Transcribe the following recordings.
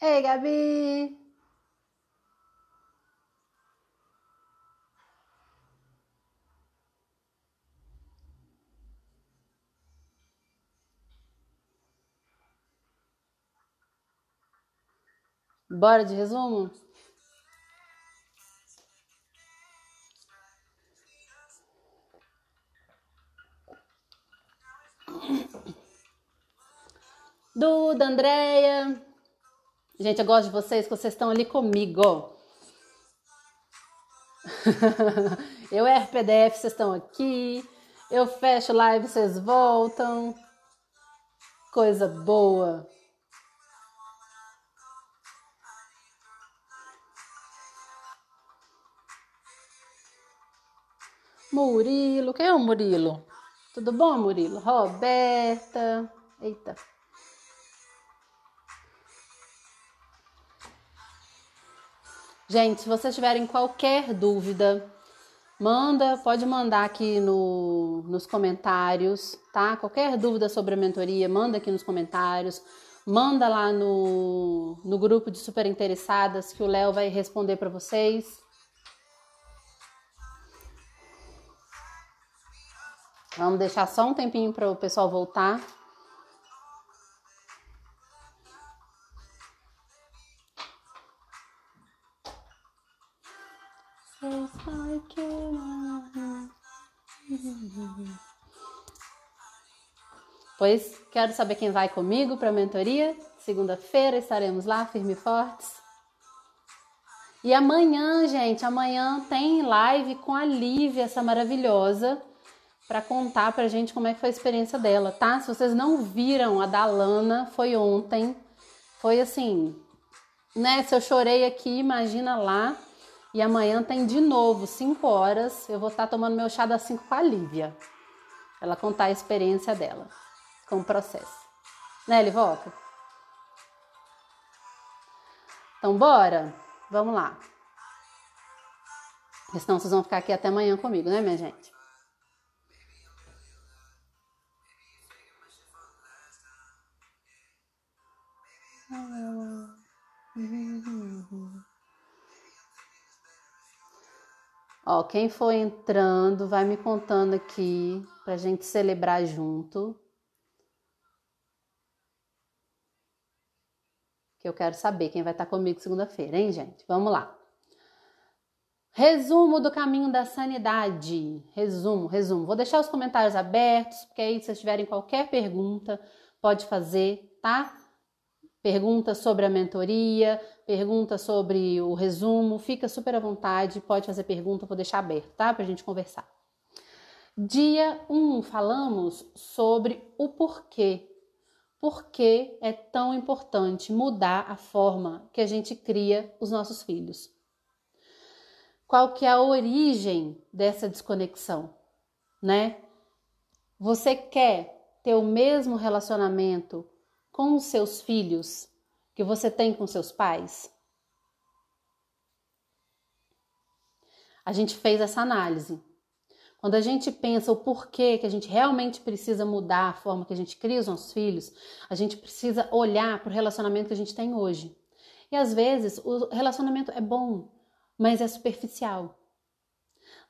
Ei, Gabi! Bora de resumo? Duda, Andréia. Gente, eu gosto de vocês, que vocês estão ali comigo. eu erro PDF, vocês estão aqui. Eu fecho live, vocês voltam. Coisa boa. Murilo, quem é o Murilo? Tudo bom, Murilo? Roberta. Eita. Gente, se vocês tiverem qualquer dúvida, manda, pode mandar aqui no, nos comentários, tá? Qualquer dúvida sobre a mentoria, manda aqui nos comentários. Manda lá no, no grupo de super interessadas que o Léo vai responder para vocês. Vamos deixar só um tempinho para o pessoal voltar. Pois quero saber quem vai comigo para a mentoria. Segunda-feira estaremos lá, firme e fortes. E amanhã, gente, amanhã tem live com a Lívia, essa maravilhosa para contar pra gente como é que foi a experiência dela, tá? Se vocês não viram a da Lana, foi ontem. Foi assim, né? Se eu chorei aqui, imagina lá. E amanhã tem de novo, 5 horas. Eu vou estar tá tomando meu chá das 5 com a Lívia. Ela contar a experiência dela com o processo. Né, Livoca? Então, bora? Vamos lá. Porque senão vocês vão ficar aqui até amanhã comigo, né, minha gente? Ó, quem for entrando, vai me contando aqui pra gente celebrar junto. Que eu quero saber quem vai estar comigo segunda-feira, hein, gente? Vamos lá. Resumo do caminho da sanidade. Resumo, resumo. Vou deixar os comentários abertos, porque aí, se vocês tiverem qualquer pergunta, pode fazer, tá? Pergunta sobre a mentoria, pergunta sobre o resumo, fica super à vontade, pode fazer pergunta, vou deixar aberto, tá? Pra gente conversar. Dia 1, um, falamos sobre o porquê. Por que é tão importante mudar a forma que a gente cria os nossos filhos? Qual que é a origem dessa desconexão, né? Você quer ter o mesmo relacionamento com os seus filhos que você tem com seus pais? A gente fez essa análise. Quando a gente pensa o porquê que a gente realmente precisa mudar a forma que a gente cria os nossos filhos, a gente precisa olhar para o relacionamento que a gente tem hoje. E às vezes o relacionamento é bom, mas é superficial.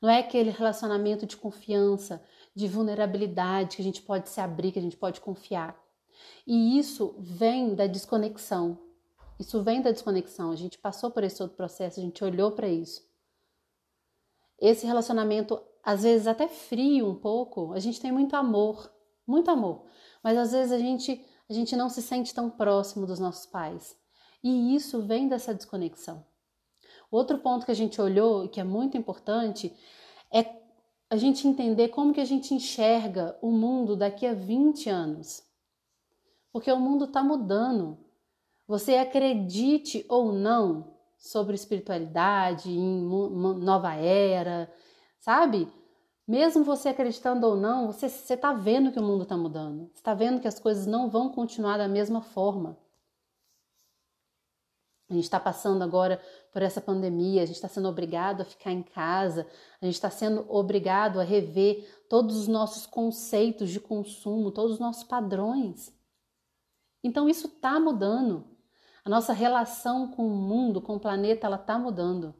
Não é aquele relacionamento de confiança, de vulnerabilidade que a gente pode se abrir, que a gente pode confiar. E isso vem da desconexão. Isso vem da desconexão. A gente passou por esse outro processo, a gente olhou para isso. Esse relacionamento, às vezes até frio um pouco, a gente tem muito amor, muito amor, mas às vezes a gente, a gente não se sente tão próximo dos nossos pais. E isso vem dessa desconexão. Outro ponto que a gente olhou e que é muito importante é a gente entender como que a gente enxerga o mundo daqui a 20 anos porque o mundo está mudando. Você acredite ou não sobre espiritualidade, em nova era, sabe? Mesmo você acreditando ou não, você está vendo que o mundo está mudando. Você está vendo que as coisas não vão continuar da mesma forma. A gente está passando agora por essa pandemia, a gente está sendo obrigado a ficar em casa, a gente está sendo obrigado a rever todos os nossos conceitos de consumo, todos os nossos padrões. Então isso está mudando. A nossa relação com o mundo, com o planeta, ela tá mudando.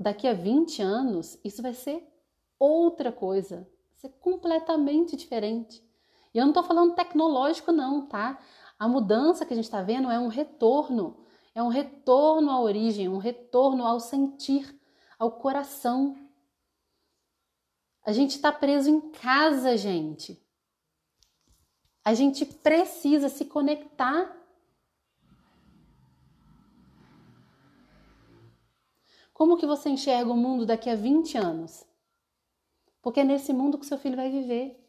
Daqui a 20 anos, isso vai ser outra coisa, vai ser completamente diferente. E eu não estou falando tecnológico, não, tá? A mudança que a gente está vendo é um retorno, é um retorno à origem, um retorno ao sentir, ao coração. A gente está preso em casa, gente. A gente precisa se conectar. Como que você enxerga o mundo daqui a 20 anos? Porque é nesse mundo que seu filho vai viver.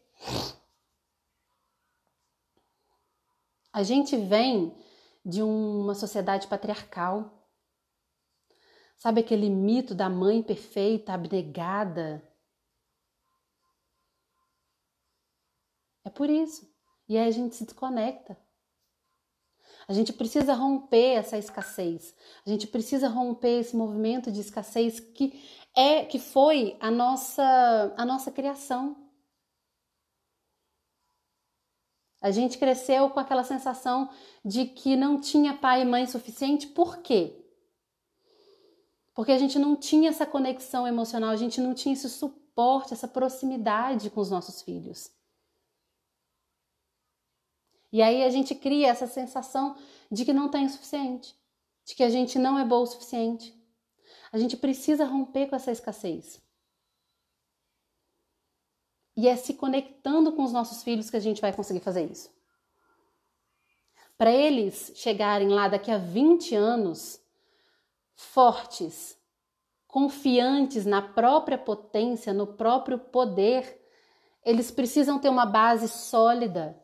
A gente vem de uma sociedade patriarcal. Sabe aquele mito da mãe perfeita, abnegada? É por isso. E aí a gente se desconecta. A gente precisa romper essa escassez. A gente precisa romper esse movimento de escassez que é que foi a nossa a nossa criação. A gente cresceu com aquela sensação de que não tinha pai e mãe suficiente. Por quê? Porque a gente não tinha essa conexão emocional, a gente não tinha esse suporte, essa proximidade com os nossos filhos. E aí a gente cria essa sensação de que não tem o suficiente, de que a gente não é bom o suficiente. A gente precisa romper com essa escassez. E é se conectando com os nossos filhos que a gente vai conseguir fazer isso. Para eles chegarem lá daqui a 20 anos fortes, confiantes na própria potência, no próprio poder, eles precisam ter uma base sólida.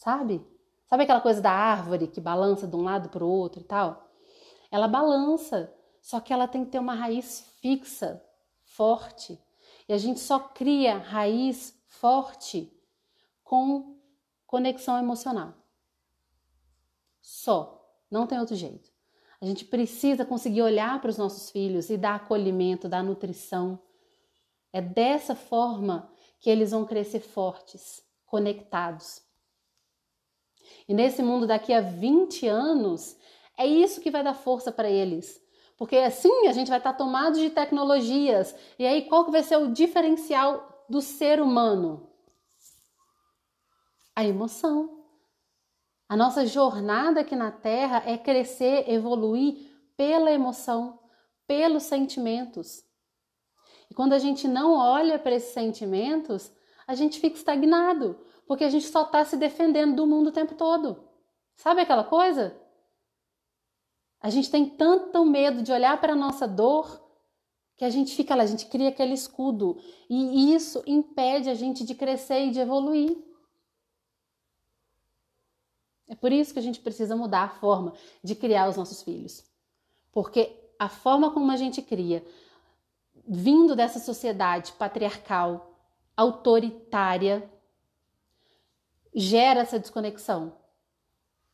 Sabe? Sabe aquela coisa da árvore que balança de um lado para o outro e tal? Ela balança, só que ela tem que ter uma raiz fixa, forte. E a gente só cria raiz forte com conexão emocional. Só. Não tem outro jeito. A gente precisa conseguir olhar para os nossos filhos e dar acolhimento, dar nutrição. É dessa forma que eles vão crescer fortes, conectados. E nesse mundo daqui a 20 anos, é isso que vai dar força para eles. Porque assim a gente vai estar tomado de tecnologias. E aí qual que vai ser o diferencial do ser humano? A emoção. A nossa jornada aqui na Terra é crescer, evoluir pela emoção, pelos sentimentos. E quando a gente não olha para esses sentimentos, a gente fica estagnado, porque a gente só está se defendendo do mundo o tempo todo. Sabe aquela coisa? A gente tem tanto medo de olhar para a nossa dor que a gente fica lá, a gente cria aquele escudo e isso impede a gente de crescer e de evoluir. É por isso que a gente precisa mudar a forma de criar os nossos filhos. Porque a forma como a gente cria, vindo dessa sociedade patriarcal, autoritária, gera essa desconexão.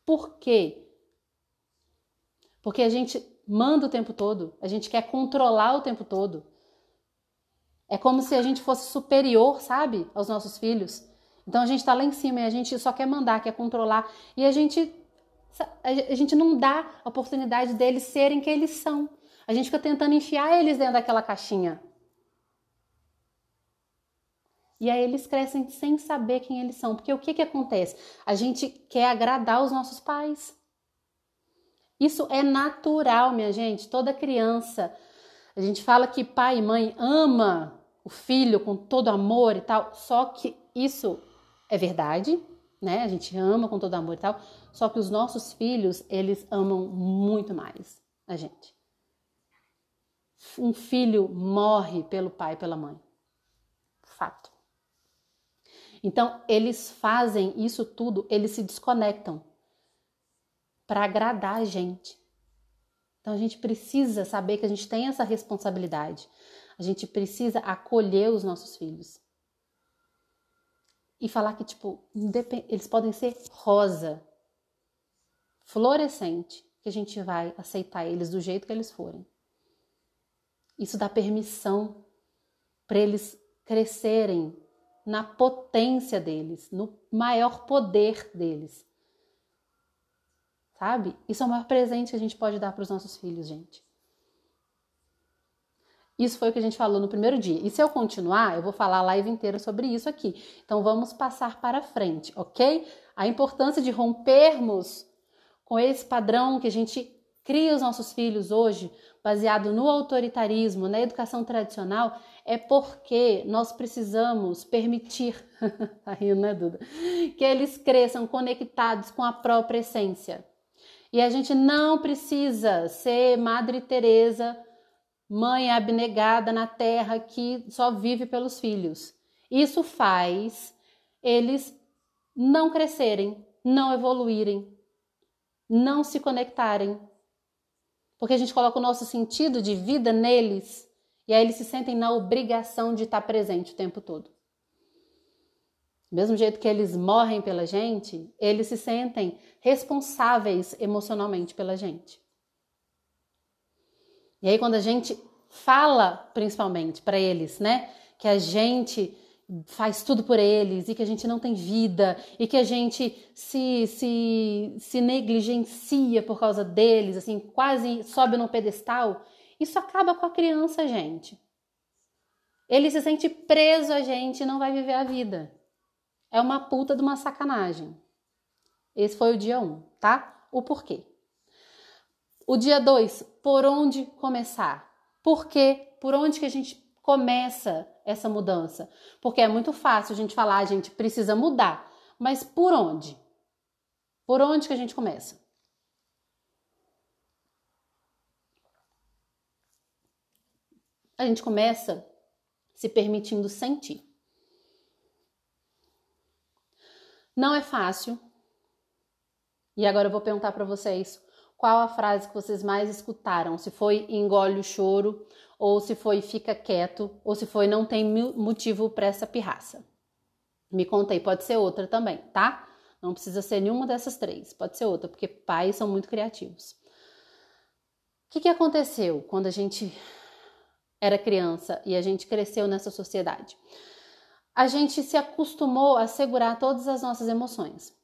Por quê? Porque a gente manda o tempo todo, a gente quer controlar o tempo todo. É como se a gente fosse superior, sabe, aos nossos filhos. Então a gente está lá em cima e a gente só quer mandar, quer controlar. E a gente, a gente não dá a oportunidade deles serem quem eles são. A gente fica tentando enfiar eles dentro daquela caixinha. E aí eles crescem sem saber quem eles são. Porque o que, que acontece? A gente quer agradar os nossos pais. Isso é natural, minha gente. Toda criança. A gente fala que pai e mãe ama o filho com todo amor e tal. Só que isso é verdade, né? A gente ama com todo amor e tal. Só que os nossos filhos, eles amam muito mais a gente. Um filho morre pelo pai e pela mãe. Fato. Então, eles fazem isso tudo, eles se desconectam para agradar a gente. Então a gente precisa saber que a gente tem essa responsabilidade. A gente precisa acolher os nossos filhos. E falar que, tipo, eles podem ser rosa, fluorescente, que a gente vai aceitar eles do jeito que eles forem. Isso dá permissão para eles crescerem na potência deles, no maior poder deles. Sabe? Isso é o maior presente que a gente pode dar para os nossos filhos, gente. Isso foi o que a gente falou no primeiro dia. E se eu continuar, eu vou falar a live inteira sobre isso aqui. Então vamos passar para frente, ok? A importância de rompermos com esse padrão que a gente cria os nossos filhos hoje, baseado no autoritarismo, na educação tradicional, é porque nós precisamos permitir, tá rindo, né, Duda? Que eles cresçam conectados com a própria essência. E a gente não precisa ser Madre Teresa mãe abnegada na terra que só vive pelos filhos. Isso faz eles não crescerem, não evoluírem, não se conectarem. Porque a gente coloca o nosso sentido de vida neles e aí eles se sentem na obrigação de estar presente o tempo todo. Do mesmo jeito que eles morrem pela gente, eles se sentem responsáveis emocionalmente pela gente. E aí, quando a gente fala, principalmente, para eles, né, que a gente faz tudo por eles e que a gente não tem vida e que a gente se, se, se negligencia por causa deles, assim, quase sobe no pedestal, isso acaba com a criança, gente. Ele se sente preso a gente e não vai viver a vida. É uma puta de uma sacanagem. Esse foi o dia 1, um, tá? O porquê. O dia 2, por onde começar? Por quê? Por onde que a gente começa essa mudança? Porque é muito fácil a gente falar, a gente precisa mudar, mas por onde? Por onde que a gente começa? A gente começa se permitindo sentir. Não é fácil. E agora eu vou perguntar para vocês qual a frase que vocês mais escutaram? Se foi engole o choro, ou se foi fica quieto, ou se foi não tem motivo para essa pirraça. Me contei, pode ser outra também, tá? Não precisa ser nenhuma dessas três, pode ser outra, porque pais são muito criativos. O que, que aconteceu quando a gente era criança e a gente cresceu nessa sociedade? A gente se acostumou a segurar todas as nossas emoções.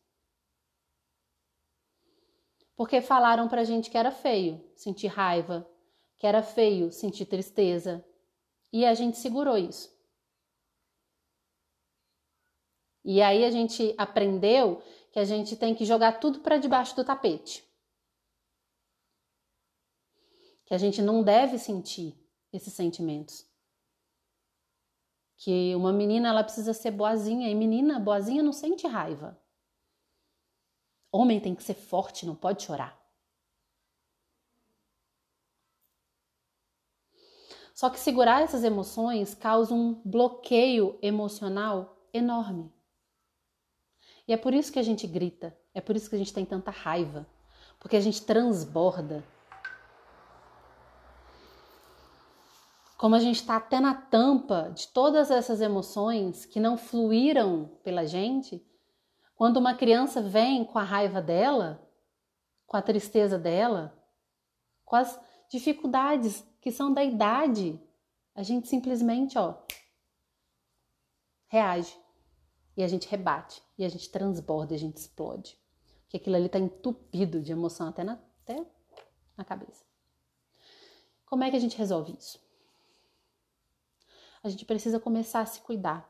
Porque falaram pra gente que era feio sentir raiva, que era feio sentir tristeza. E a gente segurou isso. E aí a gente aprendeu que a gente tem que jogar tudo para debaixo do tapete. Que a gente não deve sentir esses sentimentos. Que uma menina ela precisa ser boazinha e menina boazinha não sente raiva. Homem tem que ser forte, não pode chorar. Só que segurar essas emoções causa um bloqueio emocional enorme. E é por isso que a gente grita, é por isso que a gente tem tanta raiva, porque a gente transborda. Como a gente está até na tampa de todas essas emoções que não fluíram pela gente, quando uma criança vem com a raiva dela, com a tristeza dela, com as dificuldades que são da idade, a gente simplesmente, ó, reage. E a gente rebate, e a gente transborda, e a gente explode. Porque aquilo ali tá entupido de emoção até na, até na cabeça. Como é que a gente resolve isso? A gente precisa começar a se cuidar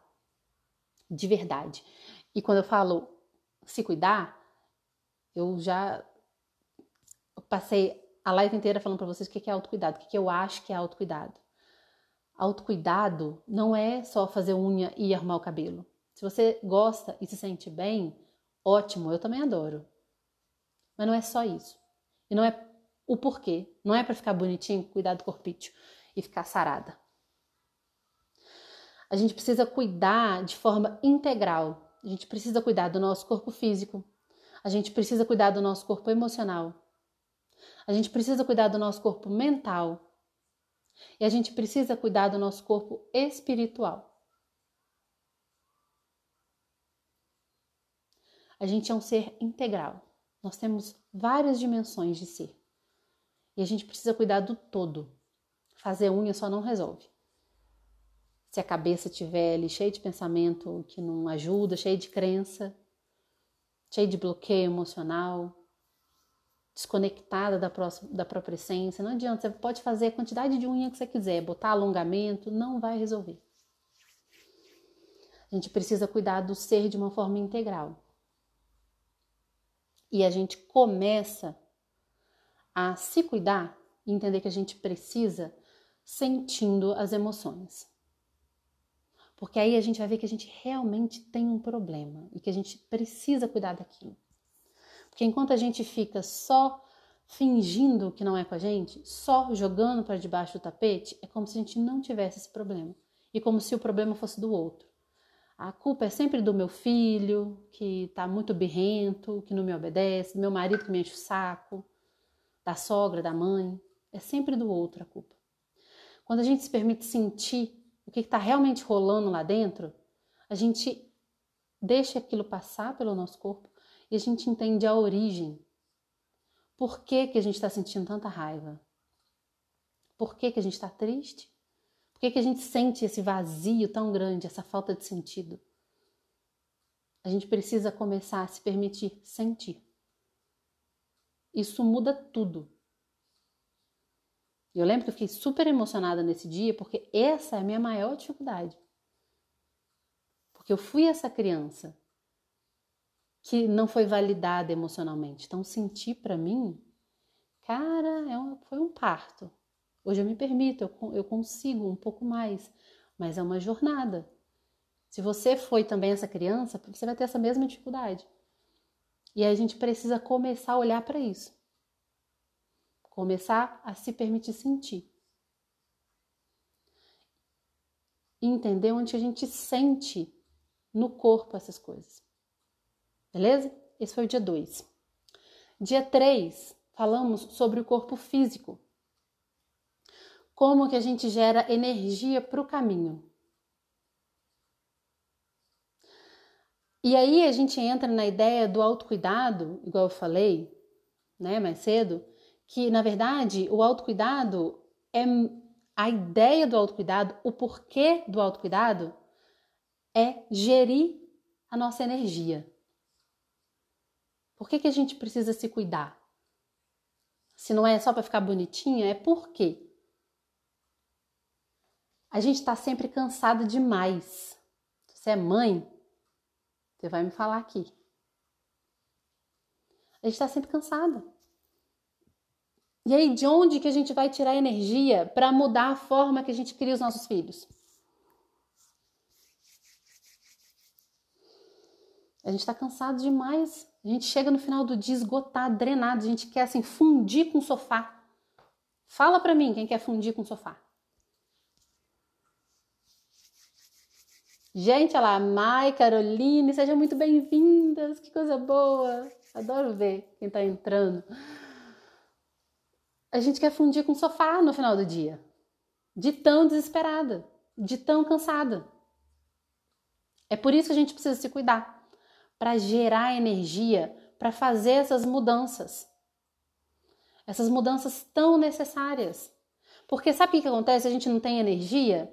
de verdade. E quando eu falo se cuidar, eu já passei a live inteira falando para vocês o que é autocuidado, o que eu acho que é autocuidado. Autocuidado não é só fazer unha e arrumar o cabelo. Se você gosta e se sente bem, ótimo, eu também adoro. Mas não é só isso. E não é o porquê. Não é para ficar bonitinho, cuidar do corpício e ficar sarada. A gente precisa cuidar de forma integral a gente precisa cuidar do nosso corpo físico, a gente precisa cuidar do nosso corpo emocional, a gente precisa cuidar do nosso corpo mental e a gente precisa cuidar do nosso corpo espiritual. A gente é um ser integral. Nós temos várias dimensões de ser. E a gente precisa cuidar do todo. Fazer unha só não resolve. Se a cabeça estiver ali cheia de pensamento que não ajuda, cheia de crença, cheia de bloqueio emocional, desconectada da, próxima, da própria essência, não adianta. Você pode fazer a quantidade de unha que você quiser, botar alongamento, não vai resolver. A gente precisa cuidar do ser de uma forma integral. E a gente começa a se cuidar e entender que a gente precisa sentindo as emoções. Porque aí a gente vai ver que a gente realmente tem um problema e que a gente precisa cuidar daquilo. Porque enquanto a gente fica só fingindo que não é com a gente, só jogando para debaixo do tapete, é como se a gente não tivesse esse problema e como se o problema fosse do outro. A culpa é sempre do meu filho, que está muito birrento, que não me obedece, do meu marido que me enche o saco, da sogra, da mãe. É sempre do outro a culpa. Quando a gente se permite sentir que está realmente rolando lá dentro, a gente deixa aquilo passar pelo nosso corpo e a gente entende a origem. Por que, que a gente está sentindo tanta raiva? Por que, que a gente está triste? Por que, que a gente sente esse vazio tão grande, essa falta de sentido? A gente precisa começar a se permitir sentir. Isso muda tudo. Eu lembro que eu fiquei super emocionada nesse dia, porque essa é a minha maior dificuldade. Porque eu fui essa criança que não foi validada emocionalmente. Então, sentir para mim, cara, é um, foi um parto. Hoje eu me permito, eu, eu consigo um pouco mais, mas é uma jornada. Se você foi também essa criança, você vai ter essa mesma dificuldade. E a gente precisa começar a olhar para isso. Começar a se permitir sentir. E entender onde a gente sente no corpo essas coisas. Beleza? Esse foi o dia 2. Dia 3, falamos sobre o corpo físico. Como que a gente gera energia para o caminho. E aí a gente entra na ideia do autocuidado, igual eu falei, né, mais cedo, que na verdade o autocuidado é a ideia do autocuidado, o porquê do autocuidado é gerir a nossa energia. Por que, que a gente precisa se cuidar? Se não é só para ficar bonitinha, é por quê? A gente está sempre cansada demais. Se você é mãe, você vai me falar aqui. A gente está sempre cansada. E aí, de onde que a gente vai tirar energia para mudar a forma que a gente cria os nossos filhos? A gente está cansado demais. A gente chega no final do dia esgotado, drenado. A gente quer assim fundir com o sofá. Fala para mim quem quer fundir com o sofá. Gente, olha lá, Mai, Caroline, sejam muito bem-vindas. Que coisa boa. Adoro ver quem tá entrando. A gente quer fundir com o sofá no final do dia. De tão desesperada, de tão cansada. É por isso que a gente precisa se cuidar para gerar energia para fazer essas mudanças. Essas mudanças tão necessárias. Porque sabe o que acontece? A gente não tem energia,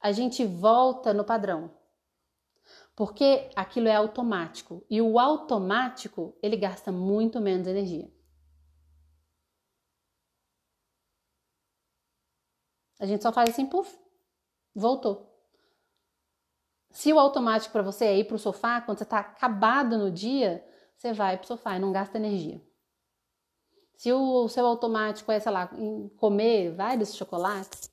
a gente volta no padrão. Porque aquilo é automático e o automático ele gasta muito menos energia. A gente só faz assim, puf, voltou. Se o automático para você é ir para o sofá, quando você está acabado no dia, você vai para o sofá e não gasta energia. Se o seu automático é, sei lá, comer vários chocolates,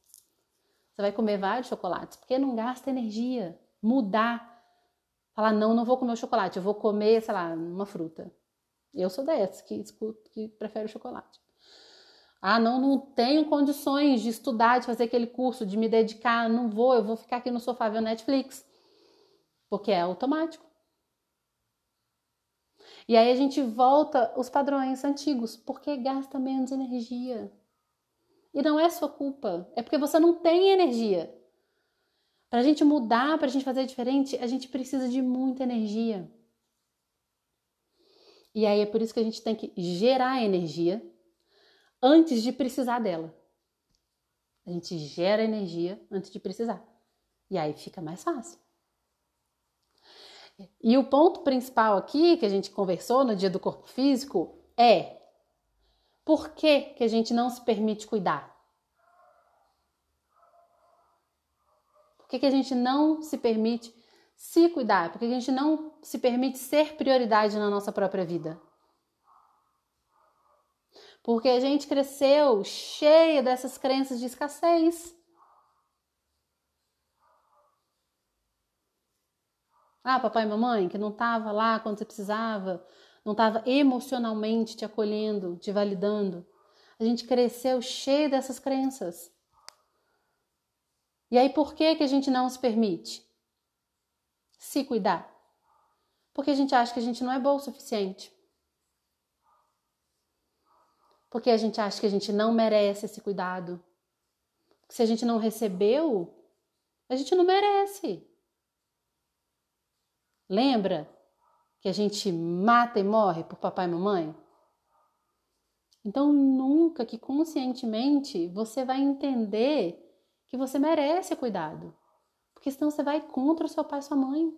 você vai comer vários chocolates, porque não gasta energia. Mudar. Falar, não, não vou comer o chocolate, eu vou comer, sei lá, uma fruta. Eu sou dessa que, que prefere o chocolate. Ah, não, não tenho condições de estudar, de fazer aquele curso, de me dedicar, não vou, eu vou ficar aqui no sofá vendo Netflix porque é automático. E aí a gente volta os padrões antigos, porque gasta menos energia. E não é sua culpa, é porque você não tem energia. Para a gente mudar, para a gente fazer diferente, a gente precisa de muita energia. E aí é por isso que a gente tem que gerar energia antes de precisar dela. A gente gera energia antes de precisar. E aí fica mais fácil. E o ponto principal aqui que a gente conversou no dia do corpo físico é por que, que a gente não se permite cuidar? Por que, que a gente não se permite se cuidar? Por que a gente não se permite ser prioridade na nossa própria vida? Porque a gente cresceu cheia dessas crenças de escassez. Ah, papai e mamãe, que não estava lá quando você precisava, não estava emocionalmente te acolhendo, te validando. A gente cresceu cheio dessas crenças. E aí por que que a gente não se permite se cuidar? Porque a gente acha que a gente não é bom o suficiente. Porque a gente acha que a gente não merece esse cuidado. Se a gente não recebeu, a gente não merece. Lembra que a gente mata e morre por papai e mamãe? Então, nunca que conscientemente você vai entender que você merece cuidado. Porque senão você vai contra o seu pai e sua mãe.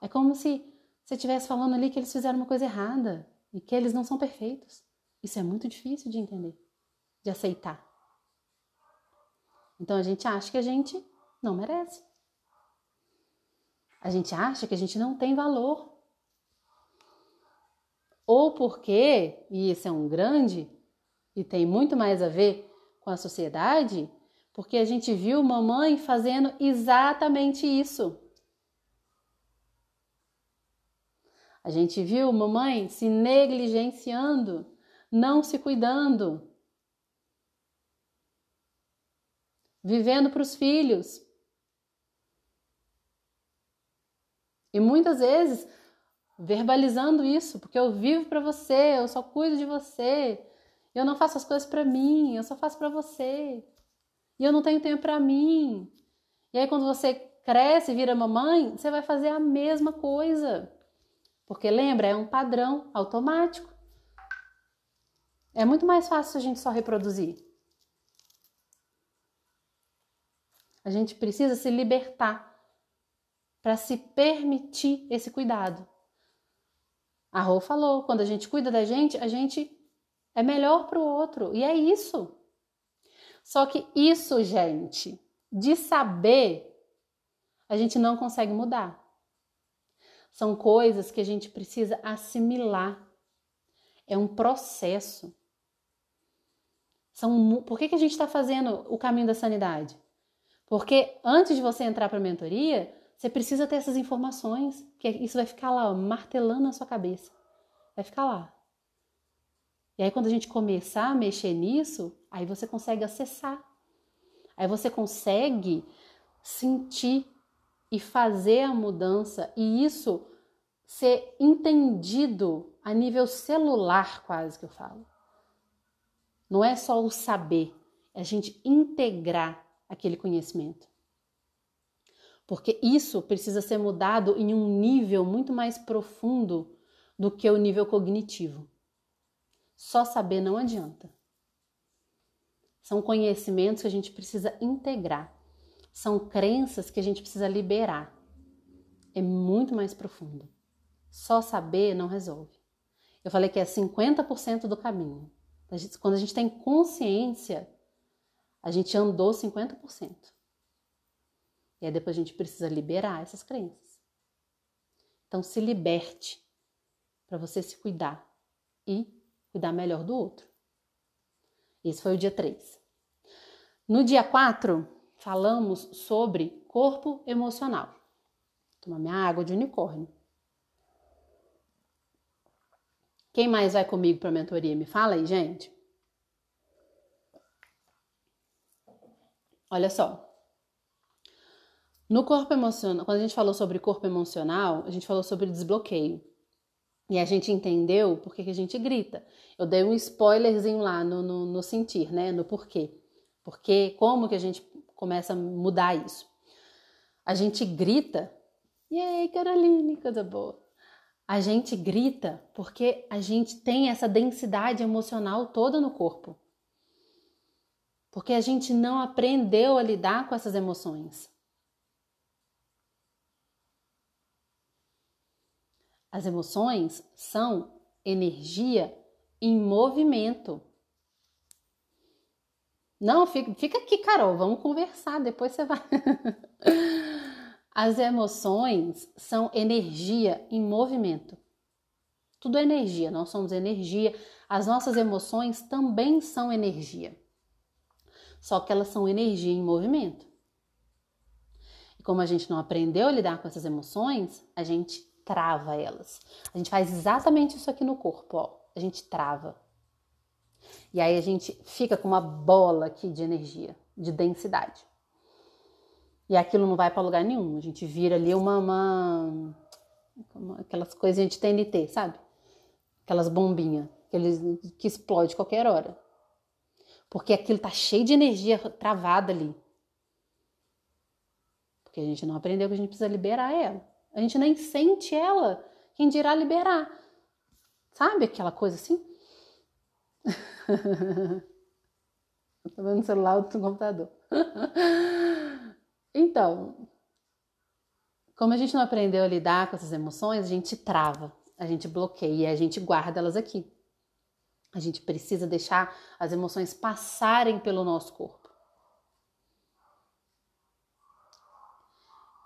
É como se você estivesse falando ali que eles fizeram uma coisa errada e que eles não são perfeitos. Isso é muito difícil de entender, de aceitar. Então a gente acha que a gente não merece. A gente acha que a gente não tem valor. Ou porque, e esse é um grande, e tem muito mais a ver com a sociedade, porque a gente viu mamãe fazendo exatamente isso. A gente viu mamãe se negligenciando, não se cuidando, vivendo para os filhos, E muitas vezes verbalizando isso, porque eu vivo para você, eu só cuido de você, eu não faço as coisas para mim, eu só faço para você. E eu não tenho tempo para mim. E aí quando você cresce e vira mamãe, você vai fazer a mesma coisa. Porque lembra, é um padrão automático. É muito mais fácil a gente só reproduzir. A gente precisa se libertar para se permitir esse cuidado. A Rô falou, quando a gente cuida da gente, a gente é melhor para o outro. E é isso. Só que isso, gente, de saber, a gente não consegue mudar. São coisas que a gente precisa assimilar. É um processo. São, por que, que a gente está fazendo o caminho da sanidade? Porque antes de você entrar para a mentoria, você precisa ter essas informações, que isso vai ficar lá, ó, martelando na sua cabeça. Vai ficar lá. E aí, quando a gente começar a mexer nisso, aí você consegue acessar. Aí você consegue sentir e fazer a mudança, e isso ser entendido a nível celular, quase que eu falo. Não é só o saber, é a gente integrar aquele conhecimento porque isso precisa ser mudado em um nível muito mais profundo do que o nível cognitivo. Só saber não adianta. São conhecimentos que a gente precisa integrar, são crenças que a gente precisa liberar. É muito mais profundo. Só saber não resolve. Eu falei que é 50% do caminho. Quando a gente tem consciência, a gente andou 50%. E aí depois a gente precisa liberar essas crenças. Então se liberte para você se cuidar e cuidar melhor do outro. Esse foi o dia 3. No dia 4, falamos sobre corpo emocional. Vou tomar minha água de unicórnio. Quem mais vai comigo para a mentoria? Me fala aí, gente. Olha só, no corpo emocional, quando a gente falou sobre corpo emocional, a gente falou sobre desbloqueio. E a gente entendeu por que, que a gente grita. Eu dei um spoilerzinho lá no, no, no sentir, né? No porquê. Porque como que a gente começa a mudar isso? A gente grita. E aí, Caroline, coisa boa. A gente grita porque a gente tem essa densidade emocional toda no corpo. Porque a gente não aprendeu a lidar com essas emoções. As emoções são energia em movimento. Não, fica, fica aqui, Carol, vamos conversar, depois você vai. As emoções são energia em movimento. Tudo é energia, nós somos energia. As nossas emoções também são energia. Só que elas são energia em movimento. E como a gente não aprendeu a lidar com essas emoções, a gente trava elas. A gente faz exatamente isso aqui no corpo, ó. A gente trava. E aí a gente fica com uma bola aqui de energia, de densidade. E aquilo não vai para lugar nenhum. A gente vira ali uma, uma, uma aquelas coisinhas de TNT, sabe? Aquelas bombinhas que, que explode qualquer hora. Porque aquilo tá cheio de energia travada ali. Porque a gente não aprendeu que a gente precisa liberar ela. A gente nem sente ela. Quem dirá liberar? Sabe aquela coisa assim? Tô vendo o celular do computador. então, como a gente não aprendeu a lidar com essas emoções, a gente trava, a gente bloqueia, a gente guarda elas aqui. A gente precisa deixar as emoções passarem pelo nosso corpo.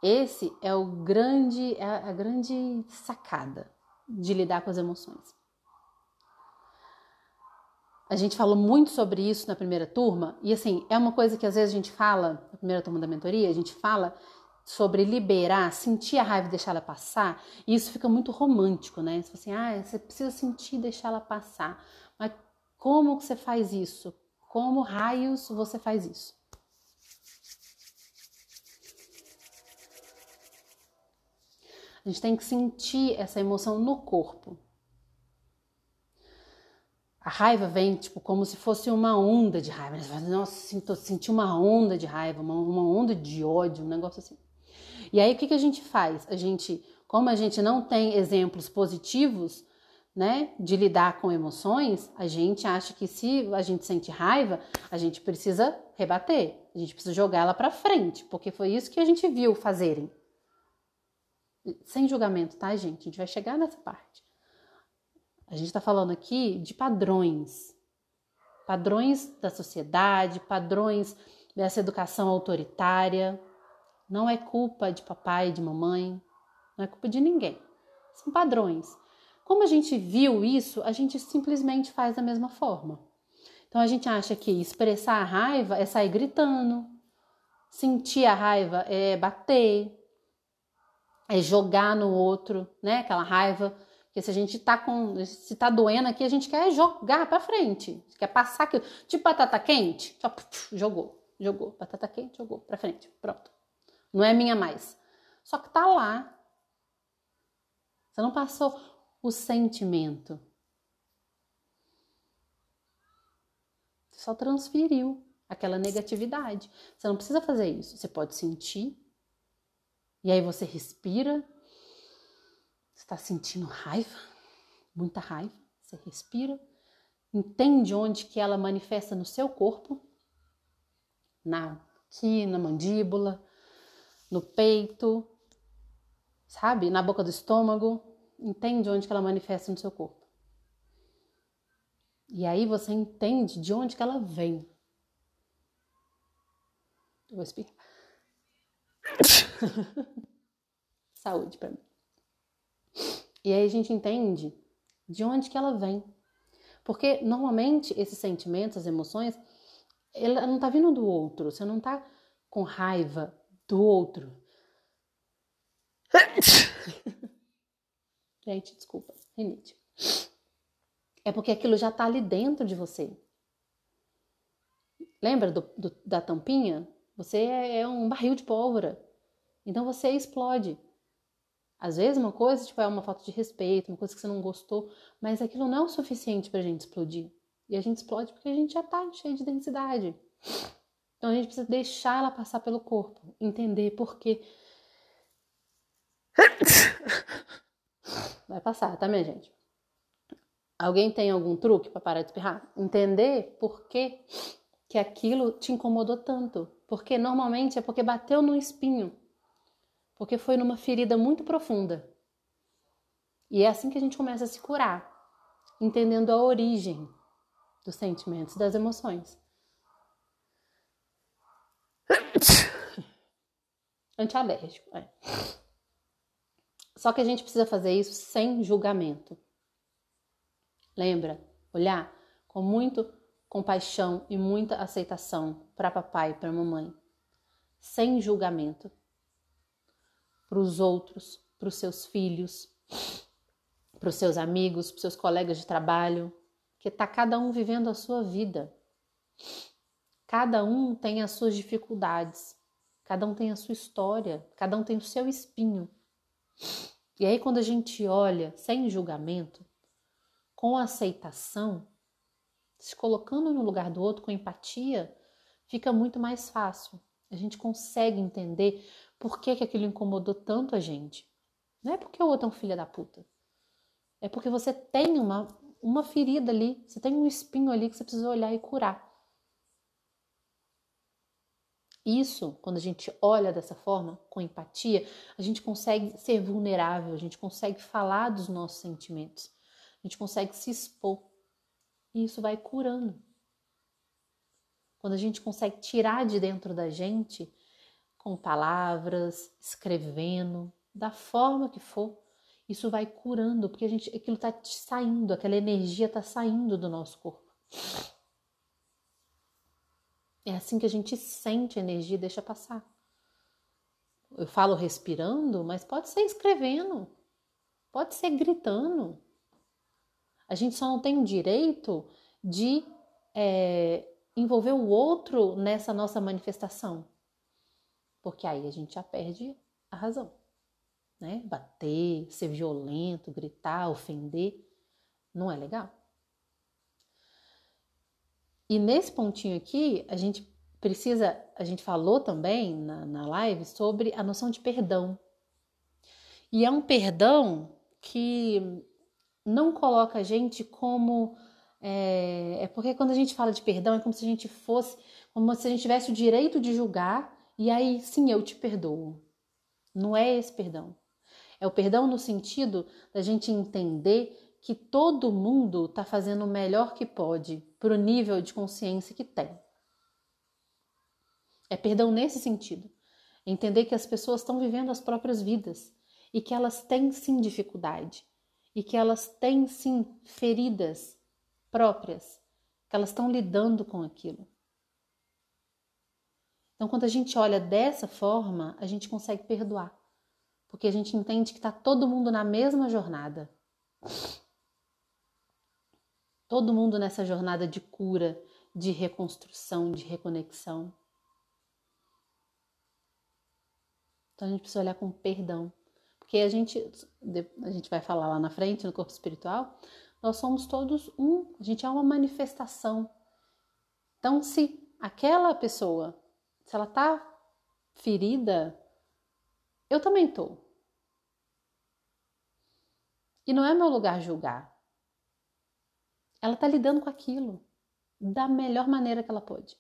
Esse é o grande, é a grande sacada de lidar com as emoções. A gente falou muito sobre isso na primeira turma, e assim, é uma coisa que às vezes a gente fala, na primeira turma da mentoria, a gente fala sobre liberar, sentir a raiva e deixar ela passar, e isso fica muito romântico, né? Você assim, ah, você precisa sentir e deixar ela passar. Mas como que você faz isso? Como raios você faz isso? A gente tem que sentir essa emoção no corpo. A raiva vem, tipo, como se fosse uma onda de raiva. Nossa, sinto, senti uma onda de raiva, uma, uma onda de ódio, um negócio assim. E aí, o que, que a gente faz? A gente, como a gente não tem exemplos positivos, né, de lidar com emoções, a gente acha que se a gente sente raiva, a gente precisa rebater, a gente precisa jogar ela para frente, porque foi isso que a gente viu fazerem. Sem julgamento, tá, gente? A gente vai chegar nessa parte. A gente está falando aqui de padrões. Padrões da sociedade, padrões dessa educação autoritária. Não é culpa de papai de mamãe, não é culpa de ninguém. São padrões. Como a gente viu isso, a gente simplesmente faz da mesma forma. Então a gente acha que expressar a raiva é sair gritando, sentir a raiva é bater, é jogar no outro, né? Aquela raiva. Porque se a gente tá com. Se tá doendo aqui, a gente quer jogar pra frente. Quer passar aquilo. Tipo batata quente. Só, jogou, jogou. Batata quente, jogou pra frente. Pronto. Não é minha mais. Só que tá lá. Você não passou o sentimento. Você só transferiu aquela negatividade. Você não precisa fazer isso. Você pode sentir e aí você respira, está sentindo raiva, muita raiva, você respira, entende onde que ela manifesta no seu corpo, na aqui na mandíbula, no peito, sabe, na boca do estômago, entende onde que ela manifesta no seu corpo. E aí você entende de onde que ela vem. Eu vou espirrar. Saúde para mim. E aí a gente entende de onde que ela vem. Porque normalmente esses sentimentos, as emoções, ela não tá vindo do outro. Você não tá com raiva do outro. gente, desculpa, rinite. É porque aquilo já tá ali dentro de você. Lembra do, do, da tampinha? Você é, é um barril de pólvora. Então você explode. Às vezes uma coisa tipo, é uma falta de respeito, uma coisa que você não gostou, mas aquilo não é o suficiente para a gente explodir. E a gente explode porque a gente já tá cheio de densidade. Então a gente precisa deixar ela passar pelo corpo, entender por quê. Vai passar, tá, minha gente? Alguém tem algum truque para parar de espirrar? Entender por que que aquilo te incomodou tanto, porque normalmente é porque bateu no espinho, porque foi numa ferida muito profunda. E é assim que a gente começa a se curar, entendendo a origem dos sentimentos, das emoções. Antialérgico, é. Só que a gente precisa fazer isso sem julgamento. Lembra? Olhar com muito compaixão e muita aceitação para papai e para mamãe, sem julgamento. Para os outros, para os seus filhos, para os seus amigos, para os seus colegas de trabalho, que está cada um vivendo a sua vida. Cada um tem as suas dificuldades, cada um tem a sua história, cada um tem o seu espinho. E aí, quando a gente olha sem julgamento, com aceitação, se colocando no lugar do outro com empatia, fica muito mais fácil. A gente consegue entender por que, que aquilo incomodou tanto a gente. Não é porque o outro é um filho da puta. É porque você tem uma, uma ferida ali, você tem um espinho ali que você precisa olhar e curar. Isso, quando a gente olha dessa forma, com empatia, a gente consegue ser vulnerável, a gente consegue falar dos nossos sentimentos, a gente consegue se expor. E isso vai curando. Quando a gente consegue tirar de dentro da gente, com palavras, escrevendo, da forma que for, isso vai curando, porque a gente, aquilo está saindo, aquela energia está saindo do nosso corpo. É assim que a gente sente a energia e deixa passar. Eu falo respirando, mas pode ser escrevendo, pode ser gritando. A gente só não tem o direito de é, envolver o outro nessa nossa manifestação, porque aí a gente já perde a razão. Né? Bater, ser violento, gritar, ofender, não é legal. E nesse pontinho aqui, a gente precisa, a gente falou também na, na live sobre a noção de perdão. E é um perdão que não coloca a gente como. É, é, porque quando a gente fala de perdão, é como se a gente fosse, como se a gente tivesse o direito de julgar, e aí sim eu te perdoo. Não é esse perdão. É o perdão no sentido da gente entender que todo mundo está fazendo o melhor que pode para o nível de consciência que tem. É perdão nesse sentido. Entender que as pessoas estão vivendo as próprias vidas e que elas têm sim dificuldade e que elas têm sim feridas próprias, que elas estão lidando com aquilo. Então, quando a gente olha dessa forma, a gente consegue perdoar, porque a gente entende que está todo mundo na mesma jornada. Todo mundo nessa jornada de cura, de reconstrução, de reconexão. Então a gente precisa olhar com perdão. Porque a gente, a gente vai falar lá na frente, no corpo espiritual, nós somos todos um, a gente é uma manifestação. Então, se aquela pessoa, se ela tá ferida, eu também tô. E não é meu lugar julgar. Ela está lidando com aquilo da melhor maneira que ela pode.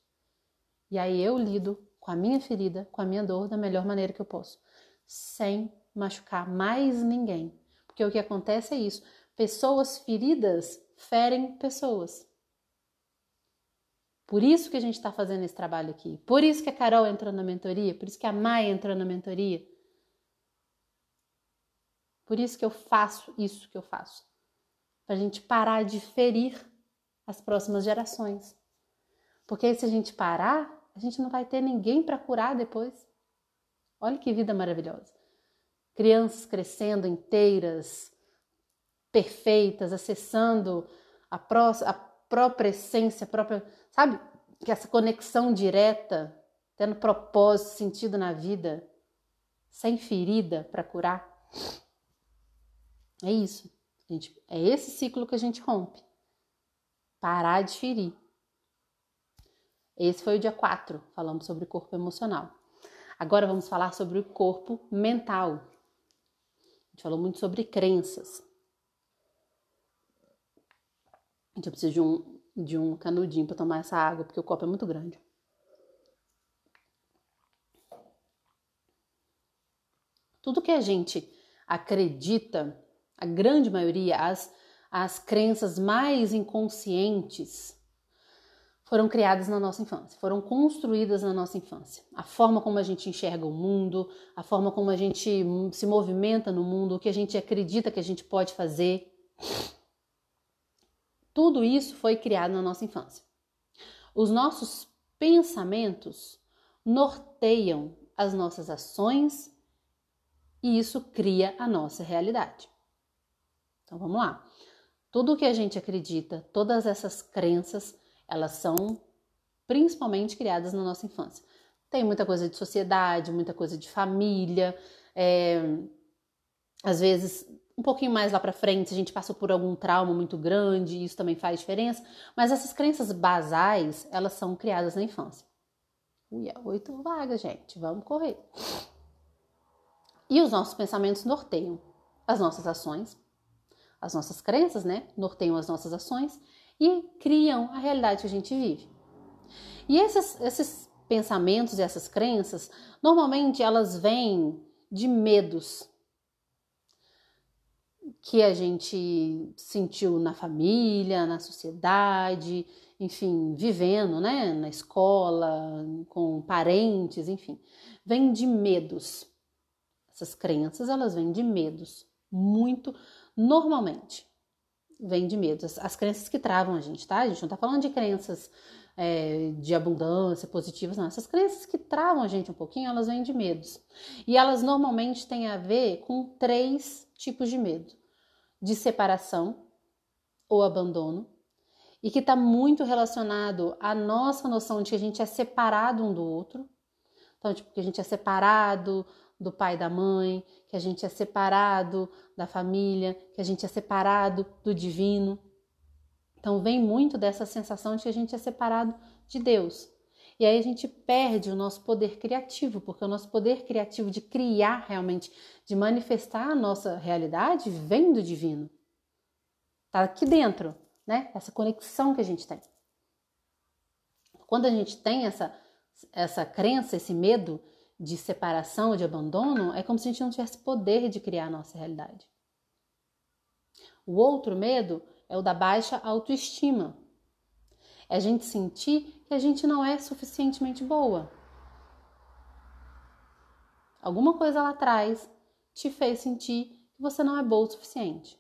E aí eu lido com a minha ferida, com a minha dor da melhor maneira que eu posso, sem machucar mais ninguém. Porque o que acontece é isso: pessoas feridas ferem pessoas. Por isso que a gente está fazendo esse trabalho aqui. Por isso que a Carol entrou na mentoria. Por isso que a Maia entrou na mentoria. Por isso que eu faço isso que eu faço para a gente parar de ferir as próximas gerações. Porque se a gente parar, a gente não vai ter ninguém para curar depois. Olha que vida maravilhosa. Crianças crescendo inteiras, perfeitas, acessando a, pró a própria essência, a própria, sabe? Que essa conexão direta, tendo propósito, sentido na vida, sem ferida para curar. É isso. Gente, é esse ciclo que a gente rompe. Parar de ferir. Esse foi o dia 4, falando sobre o corpo emocional. Agora vamos falar sobre o corpo mental. A gente falou muito sobre crenças. A gente precisa de um, de um canudinho para tomar essa água, porque o copo é muito grande. Tudo que a gente acredita, a grande maioria, as, as crenças mais inconscientes, foram criadas na nossa infância, foram construídas na nossa infância. A forma como a gente enxerga o mundo, a forma como a gente se movimenta no mundo, o que a gente acredita que a gente pode fazer. Tudo isso foi criado na nossa infância. Os nossos pensamentos norteiam as nossas ações e isso cria a nossa realidade. Então vamos lá. Tudo o que a gente acredita, todas essas crenças, elas são principalmente criadas na nossa infância. Tem muita coisa de sociedade, muita coisa de família, é, às vezes um pouquinho mais lá para frente a gente passou por algum trauma muito grande, isso também faz diferença, mas essas crenças basais, elas são criadas na infância. Ui, é oito vagas, gente, vamos correr. E os nossos pensamentos norteiam as nossas ações, as nossas crenças, né? Norteiam as nossas ações e criam a realidade que a gente vive. E esses, esses pensamentos e essas crenças, normalmente elas vêm de medos que a gente sentiu na família, na sociedade, enfim, vivendo, né, na escola, com parentes, enfim, vem de medos. Essas crenças, elas vêm de medos, muito normalmente. Vêm de medos. As, as crenças que travam a gente, tá? A gente não tá falando de crenças é, de abundância, positivas, não. Essas crenças que travam a gente um pouquinho, elas vêm de medos. E elas normalmente têm a ver com três tipos de medo: de separação ou abandono, e que está muito relacionado à nossa noção de que a gente é separado um do outro. Então, tipo, que a gente é separado do pai e da mãe, que a gente é separado da família, que a gente é separado do divino. Então vem muito dessa sensação de que a gente é separado de Deus. E aí a gente perde o nosso poder criativo, porque o nosso poder criativo de criar realmente, de manifestar a nossa realidade, vem do divino. Tá aqui dentro, né? Essa conexão que a gente tem. Quando a gente tem essa essa crença, esse medo de separação, de abandono, é como se a gente não tivesse poder de criar a nossa realidade. O outro medo é o da baixa autoestima. É a gente sentir que a gente não é suficientemente boa. Alguma coisa lá atrás te fez sentir que você não é boa o suficiente.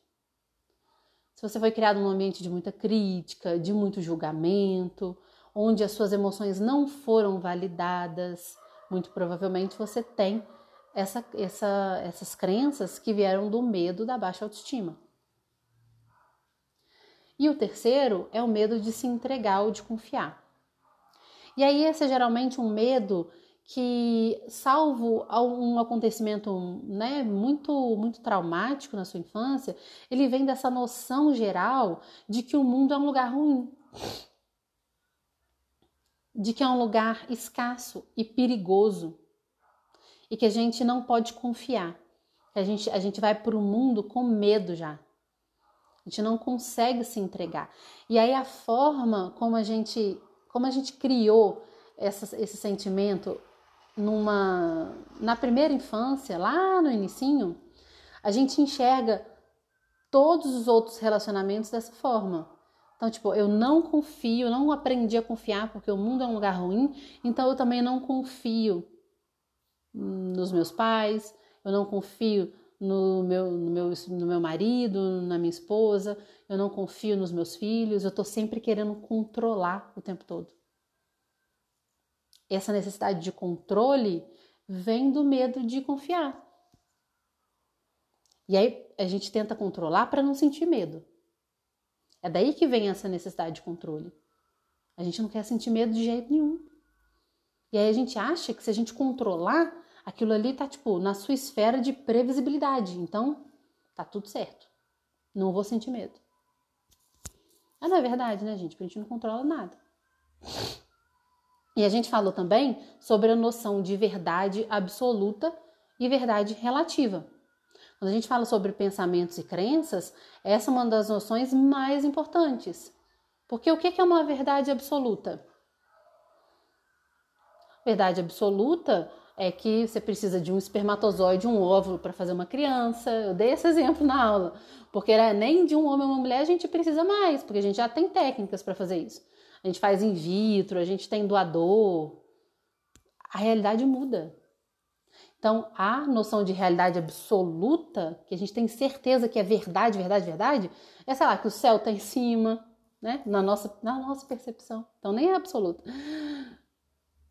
Se você foi criado num ambiente de muita crítica, de muito julgamento, onde as suas emoções não foram validadas, muito provavelmente você tem essa, essa, essas crenças que vieram do medo da baixa autoestima. E o terceiro é o medo de se entregar ou de confiar. E aí esse é geralmente um medo que, salvo um acontecimento né, muito, muito traumático na sua infância, ele vem dessa noção geral de que o mundo é um lugar ruim, de que é um lugar escasso e perigoso e que a gente não pode confiar. A gente, a gente vai para o mundo com medo já. A gente não consegue se entregar. E aí a forma como a gente, como a gente criou essa, esse sentimento numa na primeira infância, lá no inicinho, a gente enxerga todos os outros relacionamentos dessa forma. Então, tipo, eu não confio, não aprendi a confiar porque o mundo é um lugar ruim, então eu também não confio nos meus pais, eu não confio no meu, no meu, no meu marido, na minha esposa, eu não confio nos meus filhos, eu tô sempre querendo controlar o tempo todo. Essa necessidade de controle vem do medo de confiar. E aí a gente tenta controlar para não sentir medo. É daí que vem essa necessidade de controle. A gente não quer sentir medo de jeito nenhum. E aí a gente acha que se a gente controlar, aquilo ali tá tipo na sua esfera de previsibilidade. Então, tá tudo certo. Não vou sentir medo. Mas não é verdade, né, gente? Porque a gente não controla nada. E a gente falou também sobre a noção de verdade absoluta e verdade relativa. Quando a gente fala sobre pensamentos e crenças, essa é uma das noções mais importantes. Porque o que é uma verdade absoluta? Verdade absoluta é que você precisa de um espermatozoide, um óvulo para fazer uma criança. Eu dei esse exemplo na aula, porque nem de um homem ou uma mulher a gente precisa mais, porque a gente já tem técnicas para fazer isso. A gente faz in vitro, a gente tem doador. A realidade muda. Então, a noção de realidade absoluta, que a gente tem certeza que é verdade, verdade, verdade, é, sei lá, que o céu está em cima, né? Na nossa, na nossa percepção. Então, nem é absoluta.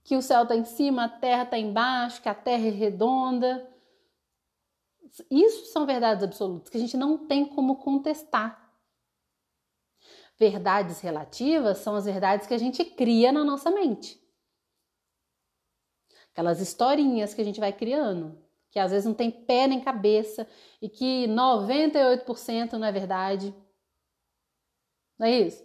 Que o céu está em cima, a terra está embaixo, que a terra é redonda. Isso são verdades absolutas que a gente não tem como contestar. Verdades relativas são as verdades que a gente cria na nossa mente aquelas historinhas que a gente vai criando, que às vezes não tem pé nem cabeça e que 98% não é verdade. Não é isso?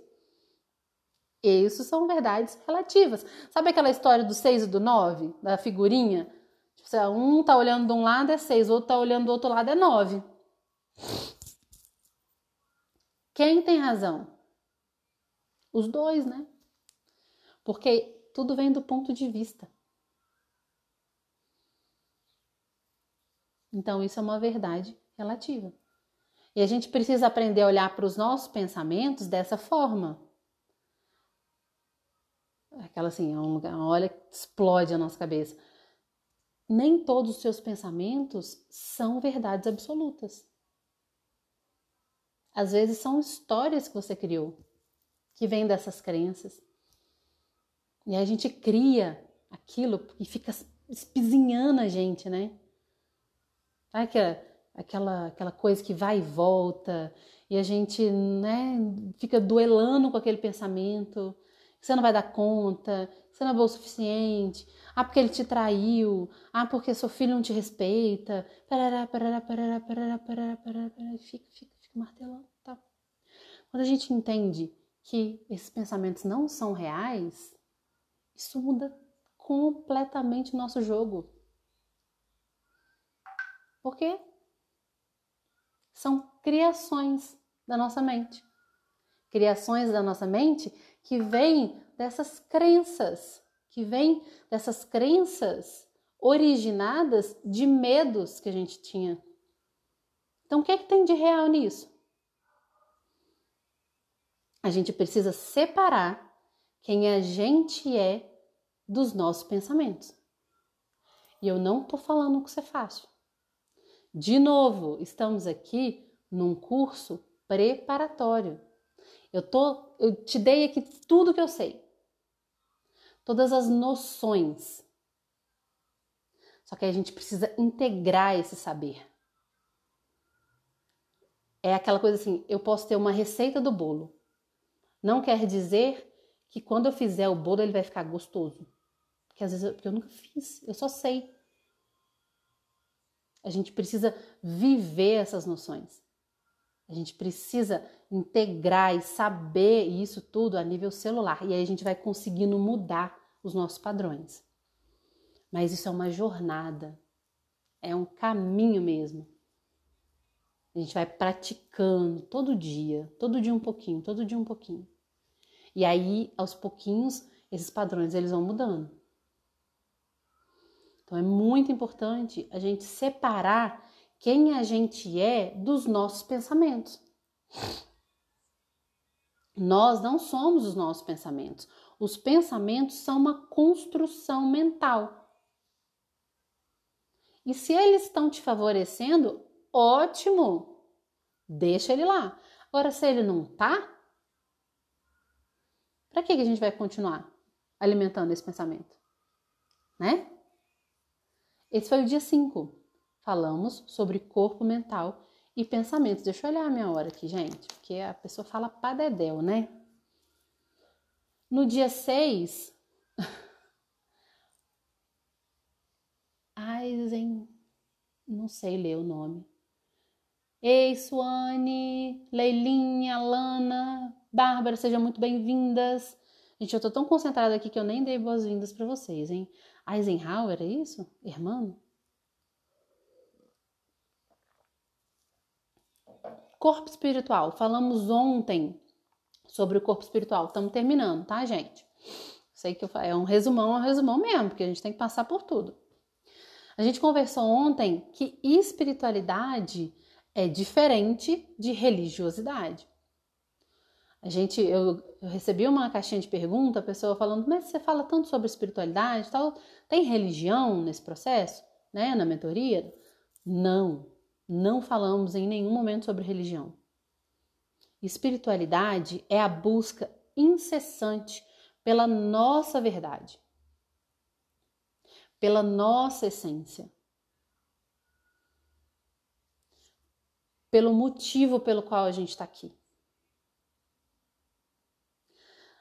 Isso são verdades relativas. Sabe aquela história do 6 e do 9, da figurinha? Tipo, um tá olhando de um lado é 6, o outro tá olhando do outro lado é 9. Quem tem razão? Os dois, né? Porque tudo vem do ponto de vista. Então, isso é uma verdade relativa. E a gente precisa aprender a olhar para os nossos pensamentos dessa forma. Aquela assim, é um lugar, olha, explode a nossa cabeça. Nem todos os seus pensamentos são verdades absolutas. Às vezes são histórias que você criou, que vêm dessas crenças. E a gente cria aquilo e fica espizinhando a gente, né? Sabe aquela, aquela, aquela coisa que vai e volta e a gente né, fica duelando com aquele pensamento. Você não vai dar conta, você não é bom o suficiente. Ah, porque ele te traiu. Ah, porque seu filho não te respeita. Parará, parará, parará, parará, parará, parará, parará. Fica, fica, fica martelando. Tá. Quando a gente entende que esses pensamentos não são reais, isso muda completamente o nosso jogo. Porque são criações da nossa mente. Criações da nossa mente que vêm dessas crenças, que vêm dessas crenças originadas de medos que a gente tinha. Então, o que, é que tem de real nisso? A gente precisa separar quem a gente é dos nossos pensamentos. E eu não tô falando que isso é fácil. De novo, estamos aqui num curso preparatório. Eu tô, eu te dei aqui tudo que eu sei. Todas as noções. Só que a gente precisa integrar esse saber. É aquela coisa assim, eu posso ter uma receita do bolo. Não quer dizer que quando eu fizer o bolo ele vai ficar gostoso. Porque às vezes eu, porque eu nunca fiz, eu só sei. A gente precisa viver essas noções. A gente precisa integrar e saber isso tudo a nível celular. E aí a gente vai conseguindo mudar os nossos padrões. Mas isso é uma jornada, é um caminho mesmo. A gente vai praticando todo dia, todo dia um pouquinho, todo dia um pouquinho. E aí, aos pouquinhos, esses padrões eles vão mudando. Então é muito importante a gente separar quem a gente é dos nossos pensamentos. Nós não somos os nossos pensamentos. Os pensamentos são uma construção mental. E se eles estão te favorecendo, ótimo, deixa ele lá. Agora, se ele não tá, para que a gente vai continuar alimentando esse pensamento? Né? Esse foi o dia 5. Falamos sobre corpo mental e pensamentos. Deixa eu olhar a minha hora aqui, gente, porque a pessoa fala padedel, né? No dia 6, Aizen, não sei ler o nome. Ei, Suane, Leilinha, Lana, Bárbara, sejam muito bem-vindas. Gente, eu tô tão concentrada aqui que eu nem dei boas-vindas para vocês, hein? Eisenhower, é isso? Hermano? Corpo espiritual. Falamos ontem sobre o corpo espiritual. Estamos terminando, tá, gente? Sei que é um resumão, é um resumão mesmo, porque a gente tem que passar por tudo. A gente conversou ontem que espiritualidade é diferente de religiosidade. A gente, eu, eu, recebi uma caixinha de pergunta, a pessoa falando, mas você fala tanto sobre espiritualidade, tal, tem religião nesse processo, né, na mentoria? Não, não falamos em nenhum momento sobre religião. Espiritualidade é a busca incessante pela nossa verdade, pela nossa essência, pelo motivo pelo qual a gente está aqui.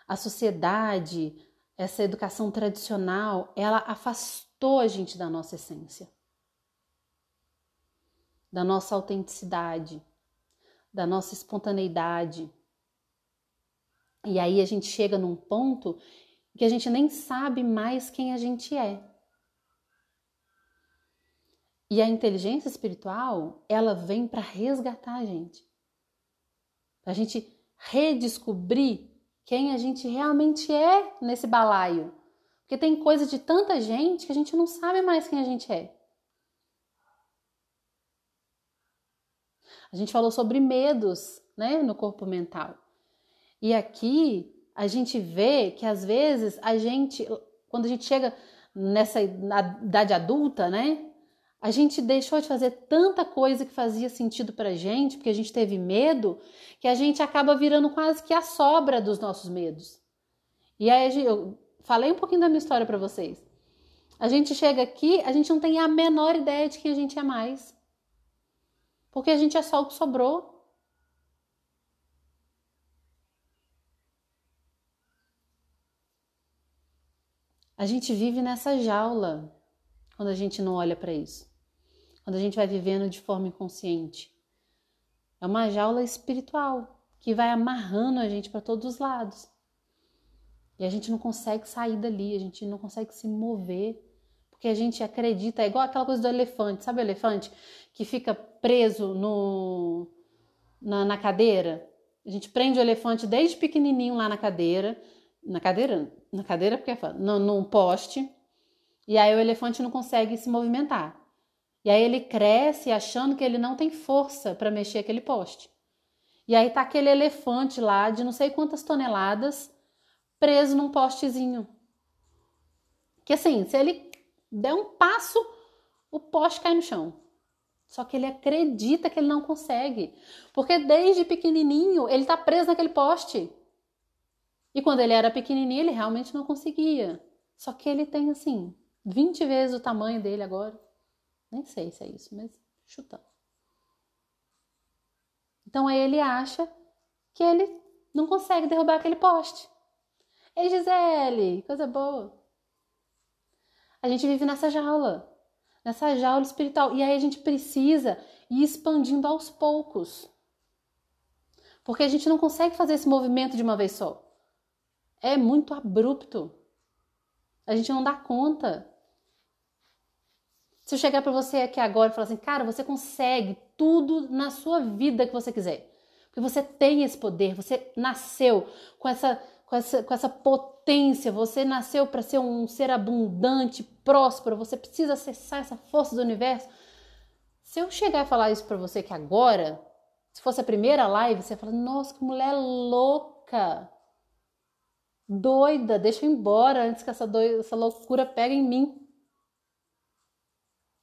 A sociedade, essa educação tradicional, ela afastou a gente da nossa essência, da nossa autenticidade, da nossa espontaneidade. E aí a gente chega num ponto que a gente nem sabe mais quem a gente é. E a inteligência espiritual, ela vem para resgatar a gente. Para a gente redescobrir quem a gente realmente é nesse balaio. Porque tem coisa de tanta gente que a gente não sabe mais quem a gente é. A gente falou sobre medos, né, no corpo mental. E aqui a gente vê que às vezes a gente, quando a gente chega nessa idade adulta, né, a gente deixou de fazer tanta coisa que fazia sentido pra gente, porque a gente teve medo, que a gente acaba virando quase que a sobra dos nossos medos. E aí eu falei um pouquinho da minha história para vocês. A gente chega aqui, a gente não tem a menor ideia de quem a gente é mais. Porque a gente é só o que sobrou. A gente vive nessa jaula quando a gente não olha para isso. Quando a gente vai vivendo de forma inconsciente. É uma jaula espiritual que vai amarrando a gente para todos os lados. E a gente não consegue sair dali, a gente não consegue se mover porque a gente acredita, é igual aquela coisa do elefante, sabe o elefante que fica preso no, na, na cadeira? A gente prende o elefante desde pequenininho lá na cadeira, na cadeira, na cadeira porque é no, num poste, e aí o elefante não consegue se movimentar. E aí ele cresce achando que ele não tem força para mexer aquele poste. E aí tá aquele elefante lá de não sei quantas toneladas preso num postezinho. Que assim, se ele der um passo, o poste cai no chão. Só que ele acredita que ele não consegue. Porque desde pequenininho ele está preso naquele poste. E quando ele era pequenininho, ele realmente não conseguia. Só que ele tem assim, 20 vezes o tamanho dele agora. Nem sei se é isso, mas chutando. Então aí ele acha que ele não consegue derrubar aquele poste. Ei, Gisele, coisa boa. A gente vive nessa jaula, nessa jaula espiritual. E aí a gente precisa ir expandindo aos poucos. Porque a gente não consegue fazer esse movimento de uma vez só. É muito abrupto. A gente não dá conta. Se eu chegar para você aqui agora e falar assim, cara, você consegue tudo na sua vida que você quiser. Porque você tem esse poder, você nasceu com essa com essa, com essa potência. Você nasceu para ser um ser abundante, próspero. Você precisa acessar essa força do universo. Se eu chegar a falar isso para você que agora, se fosse a primeira live, você fala: Nossa, que mulher louca, doida, deixa eu ir embora antes que essa, doida, essa loucura pegue em mim.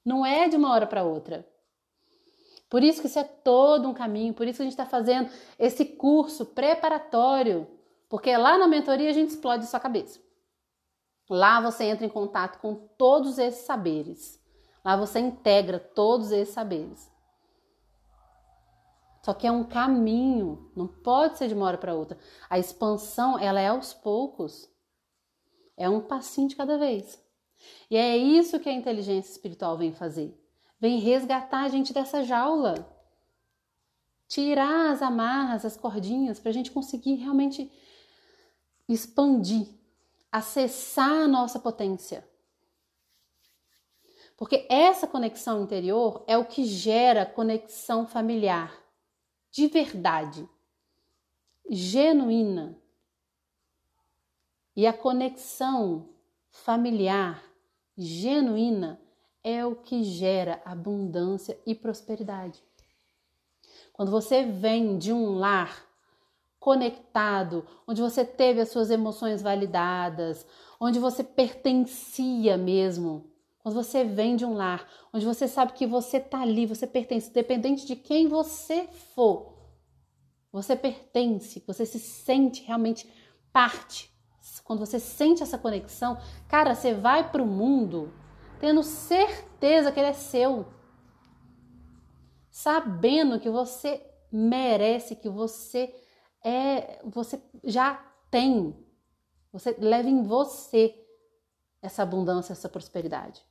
Não é de uma hora para outra. Por isso que isso é todo um caminho, por isso que a gente está fazendo esse curso preparatório porque lá na mentoria a gente explode sua cabeça. Lá você entra em contato com todos esses saberes. Lá você integra todos esses saberes. Só que é um caminho, não pode ser de uma hora para outra. A expansão, ela é aos poucos. É um passinho de cada vez. E é isso que a inteligência espiritual vem fazer. Vem resgatar a gente dessa jaula. Tirar as amarras, as cordinhas, para a gente conseguir realmente expandir, acessar a nossa potência. Porque essa conexão interior é o que gera conexão familiar, de verdade. genuína e a conexão familiar genuína é o que gera abundância e prosperidade. Quando você vem de um lar conectado, onde você teve as suas emoções validadas, onde você pertencia mesmo, quando você vem de um lar, onde você sabe que você tá ali, você pertence, dependente de quem você for, você pertence, você se sente realmente parte. Quando você sente essa conexão, cara, você vai para o mundo tendo certeza que ele é seu, sabendo que você merece, que você é, você já tem, você leva em você essa abundância, essa prosperidade.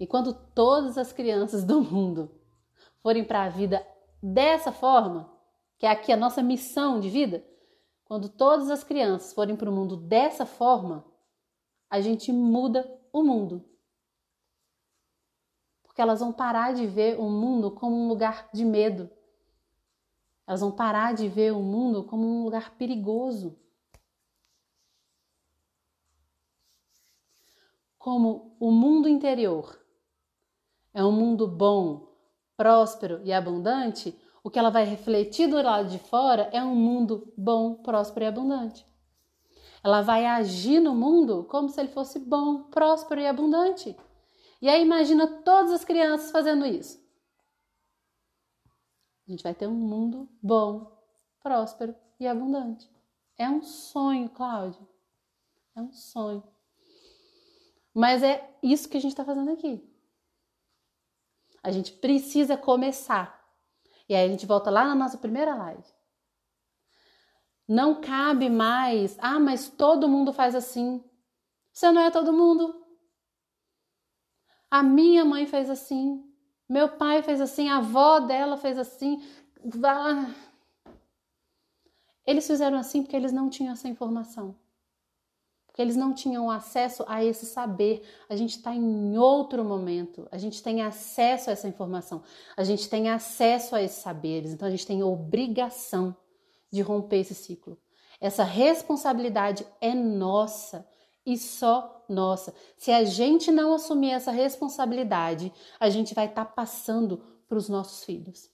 E quando todas as crianças do mundo forem para a vida dessa forma, que é aqui a nossa missão de vida, quando todas as crianças forem para o mundo dessa forma, a gente muda o mundo. Porque elas vão parar de ver o mundo como um lugar de medo. Elas vão parar de ver o mundo como um lugar perigoso. Como o mundo interior é um mundo bom, próspero e abundante, o que ela vai refletir do lado de fora é um mundo bom, próspero e abundante. Ela vai agir no mundo como se ele fosse bom, próspero e abundante. E aí imagina todas as crianças fazendo isso. A gente vai ter um mundo bom, próspero e abundante. É um sonho, Cláudio. É um sonho. Mas é isso que a gente está fazendo aqui. A gente precisa começar. E aí a gente volta lá na nossa primeira live. Não cabe mais, ah, mas todo mundo faz assim. Você não é todo mundo. A minha mãe fez assim, meu pai fez assim, a avó dela fez assim. Eles fizeram assim porque eles não tinham essa informação. Porque eles não tinham acesso a esse saber. A gente está em outro momento. A gente tem acesso a essa informação. A gente tem acesso a esses saberes. Então a gente tem obrigação de romper esse ciclo. Essa responsabilidade é nossa e só nossa. Se a gente não assumir essa responsabilidade, a gente vai estar tá passando para os nossos filhos.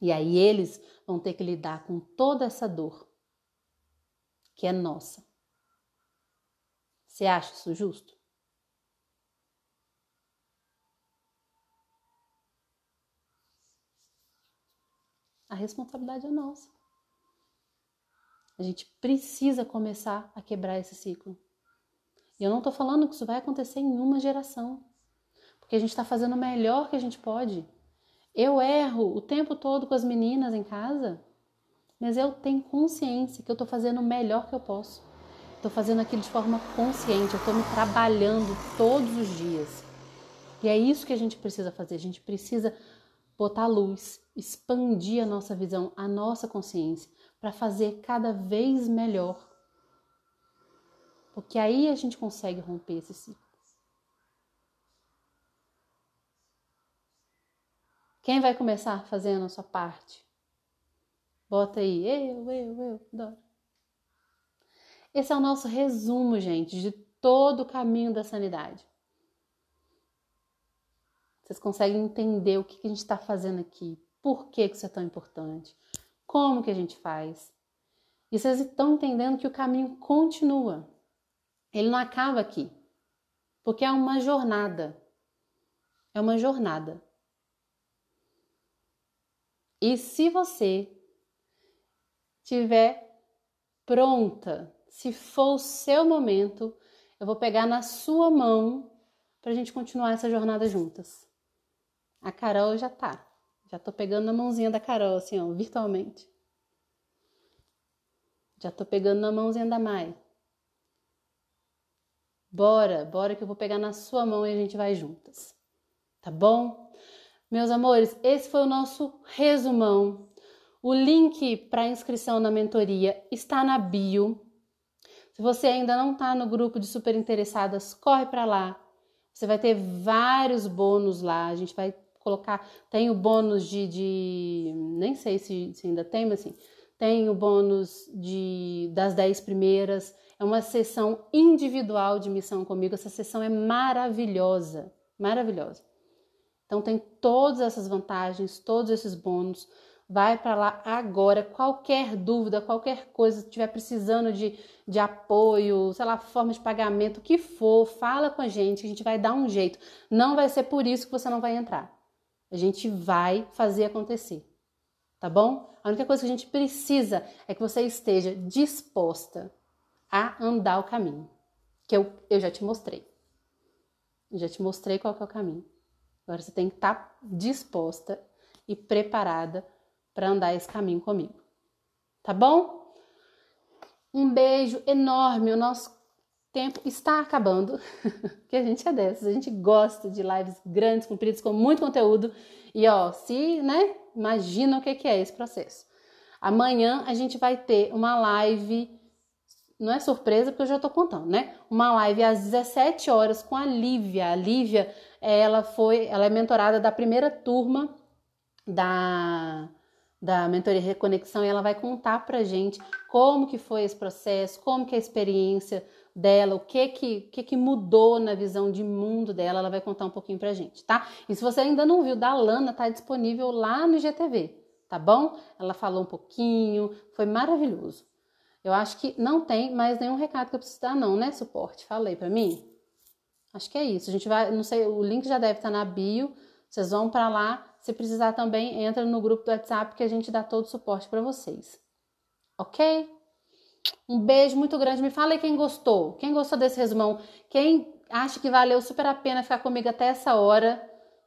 E aí eles vão ter que lidar com toda essa dor que é nossa. Você acha isso justo? A responsabilidade é nossa. A gente precisa começar a quebrar esse ciclo. E eu não estou falando que isso vai acontecer em uma geração, porque a gente está fazendo o melhor que a gente pode. Eu erro o tempo todo com as meninas em casa, mas eu tenho consciência que eu estou fazendo o melhor que eu posso. Estou fazendo aquilo de forma consciente, eu estou me trabalhando todos os dias. E é isso que a gente precisa fazer. A gente precisa botar luz, expandir a nossa visão, a nossa consciência, para fazer cada vez melhor. Porque aí a gente consegue romper esse ciclo. Quem vai começar fazendo a sua parte? Bota aí, eu, eu, eu, Dora. Esse é o nosso resumo, gente, de todo o caminho da sanidade. Vocês conseguem entender o que a gente está fazendo aqui, por que isso é tão importante, como que a gente faz? E vocês estão entendendo que o caminho continua. Ele não acaba aqui. Porque é uma jornada. É uma jornada. E se você tiver pronta, se for o seu momento, eu vou pegar na sua mão para a gente continuar essa jornada juntas. A Carol já tá. Já tô pegando na mãozinha da Carol, assim, ó, virtualmente. Já tô pegando na mãozinha da Mai. Bora, bora que eu vou pegar na sua mão e a gente vai juntas. Tá bom? Meus amores, esse foi o nosso resumão. O link para inscrição na mentoria está na bio. Se você ainda não está no grupo de super interessadas, corre para lá. Você vai ter vários bônus lá. A gente vai colocar. Tem o bônus de. de nem sei se, se ainda tem, mas assim. Tem o bônus de, das 10 primeiras. É uma sessão individual de missão comigo. Essa sessão é maravilhosa. Maravilhosa. Então tem todas essas vantagens, todos esses bônus. Vai para lá agora. Qualquer dúvida, qualquer coisa, se estiver precisando de, de apoio, sei lá, forma de pagamento, o que for, fala com a gente, que a gente vai dar um jeito. Não vai ser por isso que você não vai entrar. A gente vai fazer acontecer. Tá bom? A única coisa que a gente precisa é que você esteja disposta a andar o caminho. Que eu, eu já te mostrei. Eu já te mostrei qual é o caminho. Agora você tem que estar tá disposta e preparada para andar esse caminho comigo. Tá bom? Um beijo enorme. O nosso tempo está acabando, que a gente é dessas, a gente gosta de lives grandes, compridas, com muito conteúdo. E ó, se, né, imagina o que é esse processo. Amanhã a gente vai ter uma live, não é surpresa porque eu já tô contando, né? Uma live às 17 horas com a Lívia. A Lívia, ela foi, ela é mentorada da primeira turma da da mentoria Reconexão e ela vai contar pra gente como que foi esse processo, como que é a experiência dela, o que que, que que mudou na visão de mundo dela, ela vai contar um pouquinho pra gente, tá? E se você ainda não viu da Lana, tá disponível lá no GTV, tá bom? Ela falou um pouquinho, foi maravilhoso. Eu acho que não tem mais nenhum recado que eu preciso dar não, né, suporte? Falei para mim? Acho que é isso. A gente vai, não sei, o link já deve estar na bio. Vocês vão para lá, se precisar também, entra no grupo do WhatsApp que a gente dá todo o suporte para vocês. Ok? Um beijo muito grande. Me fala aí quem gostou. Quem gostou desse resumão? Quem acha que valeu super a pena ficar comigo até essa hora,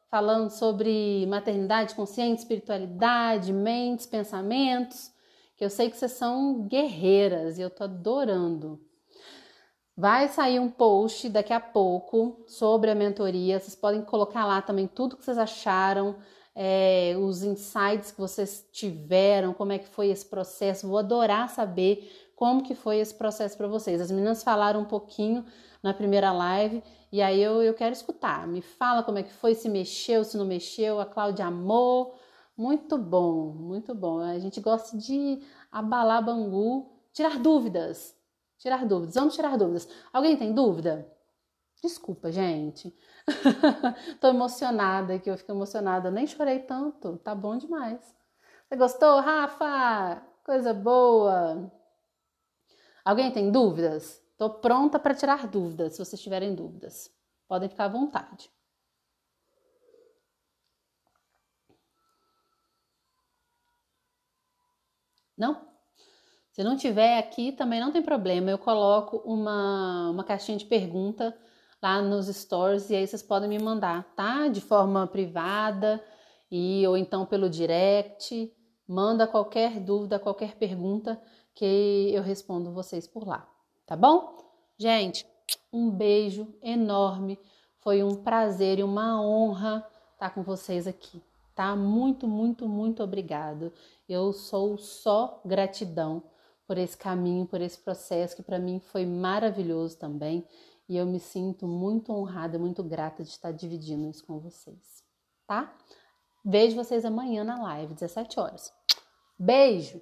falando sobre maternidade consciente, espiritualidade, mentes, pensamentos. Que eu sei que vocês são guerreiras e eu tô adorando. Vai sair um post daqui a pouco sobre a mentoria. Vocês podem colocar lá também tudo que vocês acharam é, os insights que vocês tiveram, como é que foi esse processo. Vou adorar saber como que foi esse processo para vocês. As meninas falaram um pouquinho na primeira live e aí eu, eu quero escutar. Me fala como é que foi, se mexeu, se não mexeu. A Cláudia amou. Muito bom, muito bom. A gente gosta de abalar Bangu, tirar dúvidas. Tirar dúvidas. Vamos tirar dúvidas. Alguém tem dúvida? Desculpa, gente. Tô emocionada que eu fico emocionada. Nem chorei tanto. Tá bom demais. Você gostou, Rafa? Coisa boa. Alguém tem dúvidas? Tô pronta para tirar dúvidas, se vocês tiverem dúvidas. Podem ficar à vontade. Não? Se não tiver aqui, também não tem problema. Eu coloco uma, uma caixinha de pergunta lá nos stories e aí vocês podem me mandar, tá? De forma privada e ou então pelo direct. Manda qualquer dúvida, qualquer pergunta que eu respondo vocês por lá, tá bom? Gente, um beijo enorme. Foi um prazer e uma honra estar com vocês aqui, tá? Muito, muito, muito obrigado. Eu sou só gratidão por esse caminho, por esse processo que para mim foi maravilhoso também e eu me sinto muito honrada, muito grata de estar dividindo isso com vocês, tá? Vejo vocês amanhã na live, 17 horas. Beijo!